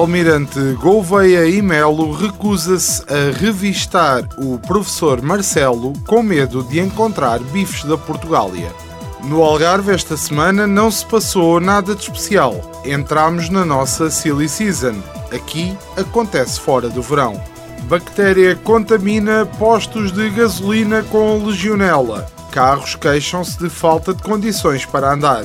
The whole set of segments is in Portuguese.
Almirante Gouveia e Melo recusa-se a revistar o professor Marcelo com medo de encontrar bifes da Portugália. No Algarve esta semana não se passou nada de especial. Entramos na nossa silly season. Aqui acontece fora do verão. Bactéria contamina postos de gasolina com legionela. Carros queixam-se de falta de condições para andar.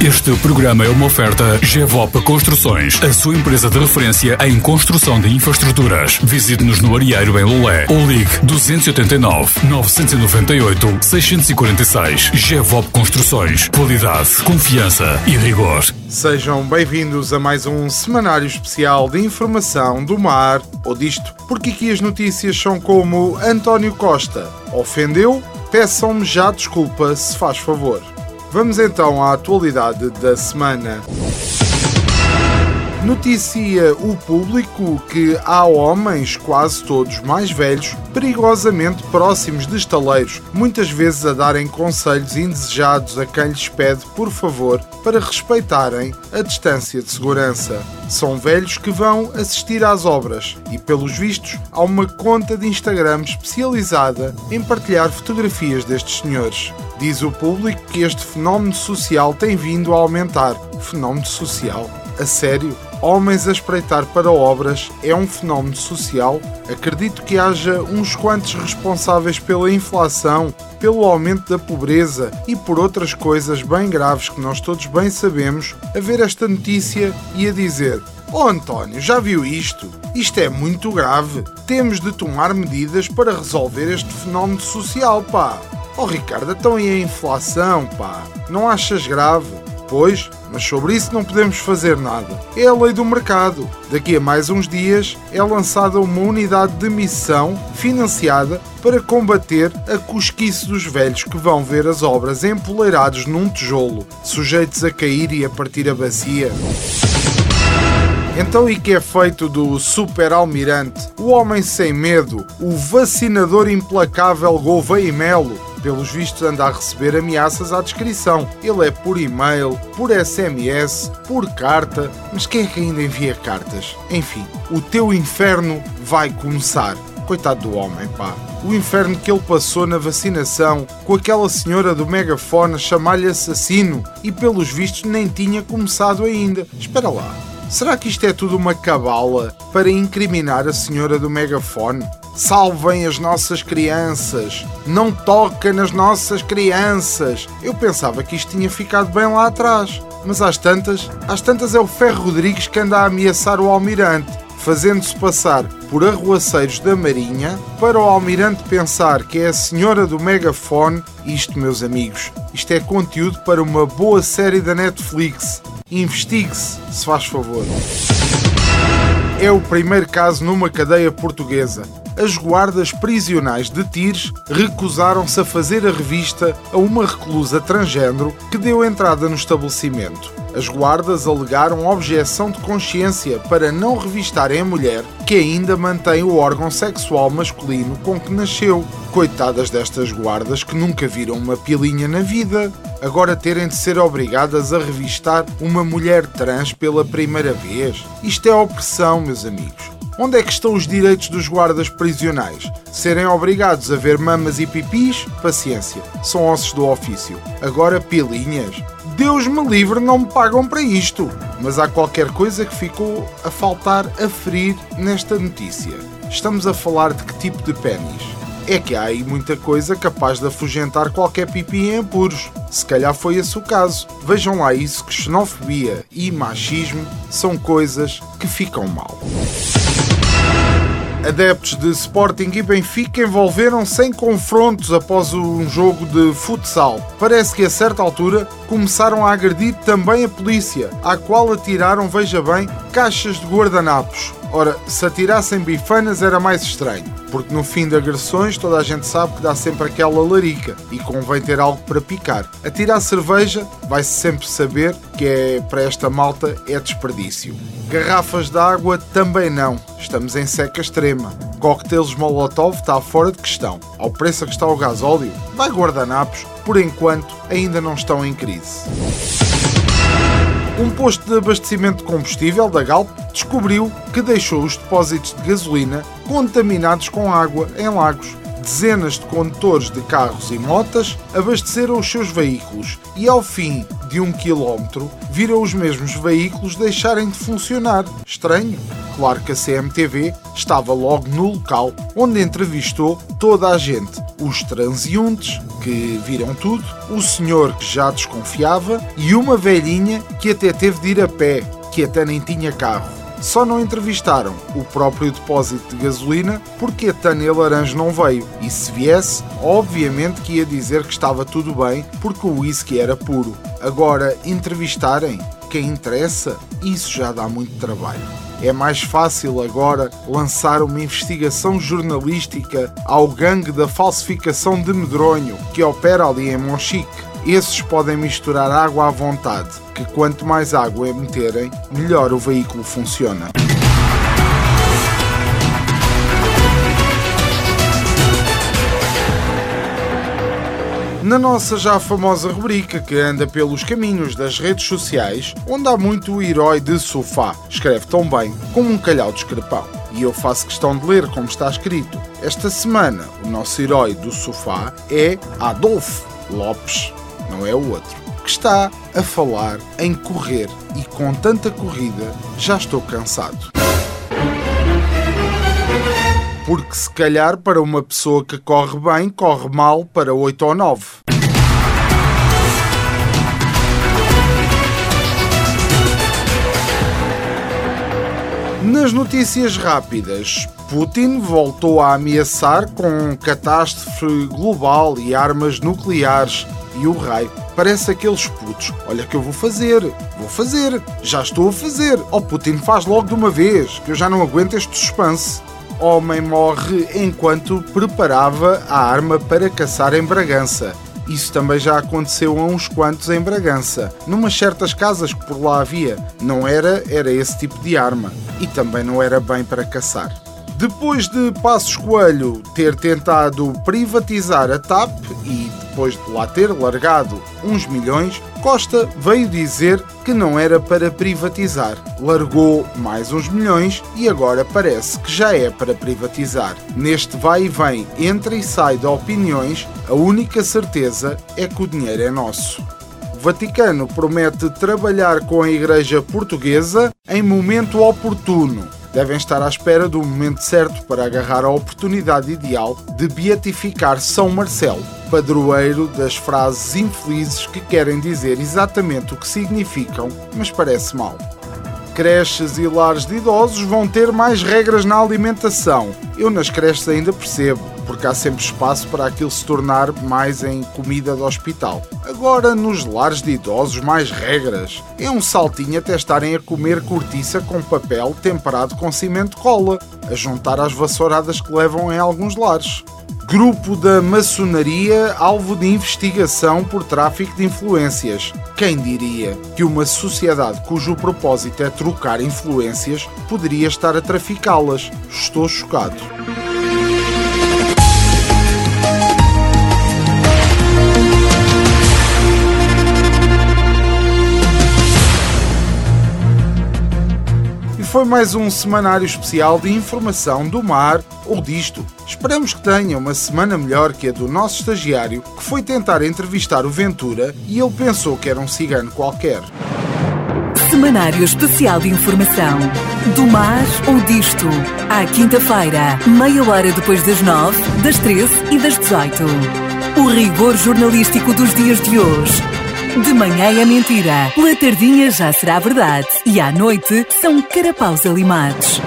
Este programa é uma oferta GEVOP Construções, a sua empresa de referência em construção de infraestruturas. Visite-nos no Arieiro em Lolé ou ligue 289 998 646. GEVOP Construções. Qualidade, confiança e rigor. Sejam bem-vindos a mais um semanário especial de informação do mar ou disto, porque aqui as notícias são como António Costa. Ofendeu? Peçam-me já desculpa, se faz favor. Vamos então à atualidade da semana. Noticia o público que há homens, quase todos mais velhos, perigosamente próximos de estaleiros, muitas vezes a darem conselhos indesejados a quem lhes pede, por favor, para respeitarem a distância de segurança. São velhos que vão assistir às obras e, pelos vistos, há uma conta de Instagram especializada em partilhar fotografias destes senhores. Diz o público que este fenómeno social tem vindo a aumentar. Fenómeno social? A sério? Homens a espreitar para obras é um fenómeno social? Acredito que haja uns quantos responsáveis pela inflação, pelo aumento da pobreza e por outras coisas bem graves que nós todos bem sabemos, a ver esta notícia e a dizer: Oh António, já viu isto? Isto é muito grave. Temos de tomar medidas para resolver este fenómeno social, pá. Oh Ricardo, então e a inflação, pá? Não achas grave? Pois, mas sobre isso não podemos fazer nada. É a lei do mercado. Daqui a mais uns dias é lançada uma unidade de missão financiada para combater a cosquice dos velhos que vão ver as obras empoleirados num tijolo, sujeitos a cair e a partir a bacia. Então, e que é feito do super almirante, o homem sem medo, o vacinador implacável Gouveia e Melo? Pelos vistos, anda a receber ameaças à descrição. Ele é por e-mail, por SMS, por carta. Mas quem é que ainda envia cartas? Enfim, o teu inferno vai começar. Coitado do homem, pá. O inferno que ele passou na vacinação, com aquela senhora do megafone a chamar-lhe assassino e pelos vistos nem tinha começado ainda. Espera lá. Será que isto é tudo uma cabala para incriminar a senhora do megafone? Salvem as nossas crianças! Não toca nas nossas crianças! Eu pensava que isto tinha ficado bem lá atrás. Mas às tantas, às tantas é o Ferro Rodrigues que anda a ameaçar o almirante, fazendo-se passar por arruaceiros da Marinha para o almirante pensar que é a senhora do megafone. Isto, meus amigos, isto é conteúdo para uma boa série da Netflix. Investigue-se, se faz favor. É o primeiro caso numa cadeia portuguesa. As guardas prisionais de Tires recusaram-se a fazer a revista a uma reclusa transgênero que deu entrada no estabelecimento. As guardas alegaram objeção de consciência para não revistarem a mulher que ainda mantém o órgão sexual masculino com que nasceu. Coitadas destas guardas que nunca viram uma pilinha na vida. Agora terem de ser obrigadas a revistar uma mulher trans pela primeira vez. Isto é opressão, meus amigos. Onde é que estão os direitos dos guardas prisionais? Serem obrigados a ver mamas e pipis? Paciência, são ossos do ofício. Agora pilinhas? Deus me livre, não me pagam para isto. Mas há qualquer coisa que ficou a faltar a ferir nesta notícia. Estamos a falar de que tipo de pênis? É que há aí muita coisa capaz de afugentar qualquer pipi em apuros. Se calhar foi esse o caso. Vejam lá isso que xenofobia e machismo são coisas que ficam mal. Adeptos de Sporting e Benfica envolveram-se em confrontos após um jogo de futsal. Parece que a certa altura começaram a agredir também a polícia, à qual atiraram, veja bem, Caixas de guardanapos. Ora, se atirassem bifanas era mais estranho, porque no fim de agressões toda a gente sabe que dá sempre aquela larica e convém ter algo para picar. Atirar cerveja vai-se sempre saber que é para esta malta é desperdício. Garrafas de água também não, estamos em seca extrema. Cocktails Molotov está fora de questão. Ao preço que está o gasóleo, vai guardanapos, por enquanto ainda não estão em crise. Um posto de abastecimento de combustível da Galp descobriu que deixou os depósitos de gasolina contaminados com água em lagos. Dezenas de condutores de carros e motas abasteceram os seus veículos e, ao fim de um quilómetro, viram os mesmos veículos deixarem de funcionar. Estranho. Claro que a CMTV estava logo no local, onde entrevistou toda a gente, os transeuntes, que viram tudo, o senhor que já desconfiava e uma velhinha que até teve de ir a pé, que até nem tinha carro. Só não entrevistaram o próprio depósito de gasolina porque a Tânia Laranjo não veio. E se viesse, obviamente que ia dizer que estava tudo bem porque o whisky era puro. Agora, entrevistarem quem interessa, isso já dá muito trabalho. É mais fácil agora lançar uma investigação jornalística ao gangue da falsificação de medronho que opera ali em Monchique. Esses podem misturar água à vontade, que quanto mais água meterem, melhor o veículo funciona. Na nossa já famosa rubrica que anda pelos caminhos das redes sociais, onde há muito o herói de sofá, escreve tão bem como um calhau de escrepão. E eu faço questão de ler como está escrito. Esta semana, o nosso herói do sofá é Adolfo Lopes, não é o outro, que está a falar em correr e com tanta corrida já estou cansado. Porque se calhar para uma pessoa que corre bem, corre mal para 8 ou 9. Nas notícias rápidas, Putin voltou a ameaçar com catástrofe global e armas nucleares e o raio. Parece aqueles putos. Olha que eu vou fazer, vou fazer, já estou a fazer. Oh Putin, faz logo de uma vez, que eu já não aguento este suspense homem morre enquanto preparava a arma para caçar em Bragança. Isso também já aconteceu a uns quantos em Bragança, numas certas casas que por lá havia. Não era, era esse tipo de arma. E também não era bem para caçar. Depois de Passos Coelho ter tentado privatizar a TAP e depois de lá ter largado uns milhões, Costa veio dizer que não era para privatizar. Largou mais uns milhões e agora parece que já é para privatizar. Neste vai e vem, entra e sai de opiniões, a única certeza é que o dinheiro é nosso. O Vaticano promete trabalhar com a Igreja Portuguesa em momento oportuno devem estar à espera do momento certo para agarrar a oportunidade ideal de beatificar São Marcelo, padroeiro das frases infelizes que querem dizer exatamente o que significam, mas parece mal. Creches e lares de idosos vão ter mais regras na alimentação. Eu nas creches ainda percebo, porque há sempre espaço para aquilo se tornar mais em comida de hospital. Agora, nos lares de idosos, mais regras. É um saltinho até estarem a comer cortiça com papel temperado com cimento cola, a juntar às vassouradas que levam em alguns lares. Grupo da maçonaria alvo de investigação por tráfico de influências. Quem diria que uma sociedade cujo propósito é trocar influências poderia estar a traficá-las? Estou chocado. Foi mais um semanário especial de informação do mar ou disto. Esperamos que tenha uma semana melhor que a do nosso estagiário que foi tentar entrevistar o Ventura e ele pensou que era um cigano qualquer. Semanário Especial de Informação do mar ou disto. À quinta-feira, meia hora depois das nove, das treze e das dezoito. O rigor jornalístico dos dias de hoje de manhã é mentira, pela tardinha já será verdade e à noite são carapaus alimados.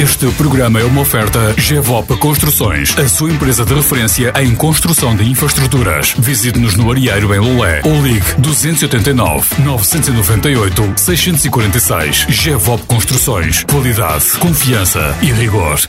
Este programa é uma oferta GEVOP Construções, a sua empresa de referência em construção de infraestruturas. Visite-nos no Arieiro em Lolé ou ligue 289 998 646. GEVOP Construções. Qualidade, confiança e rigor.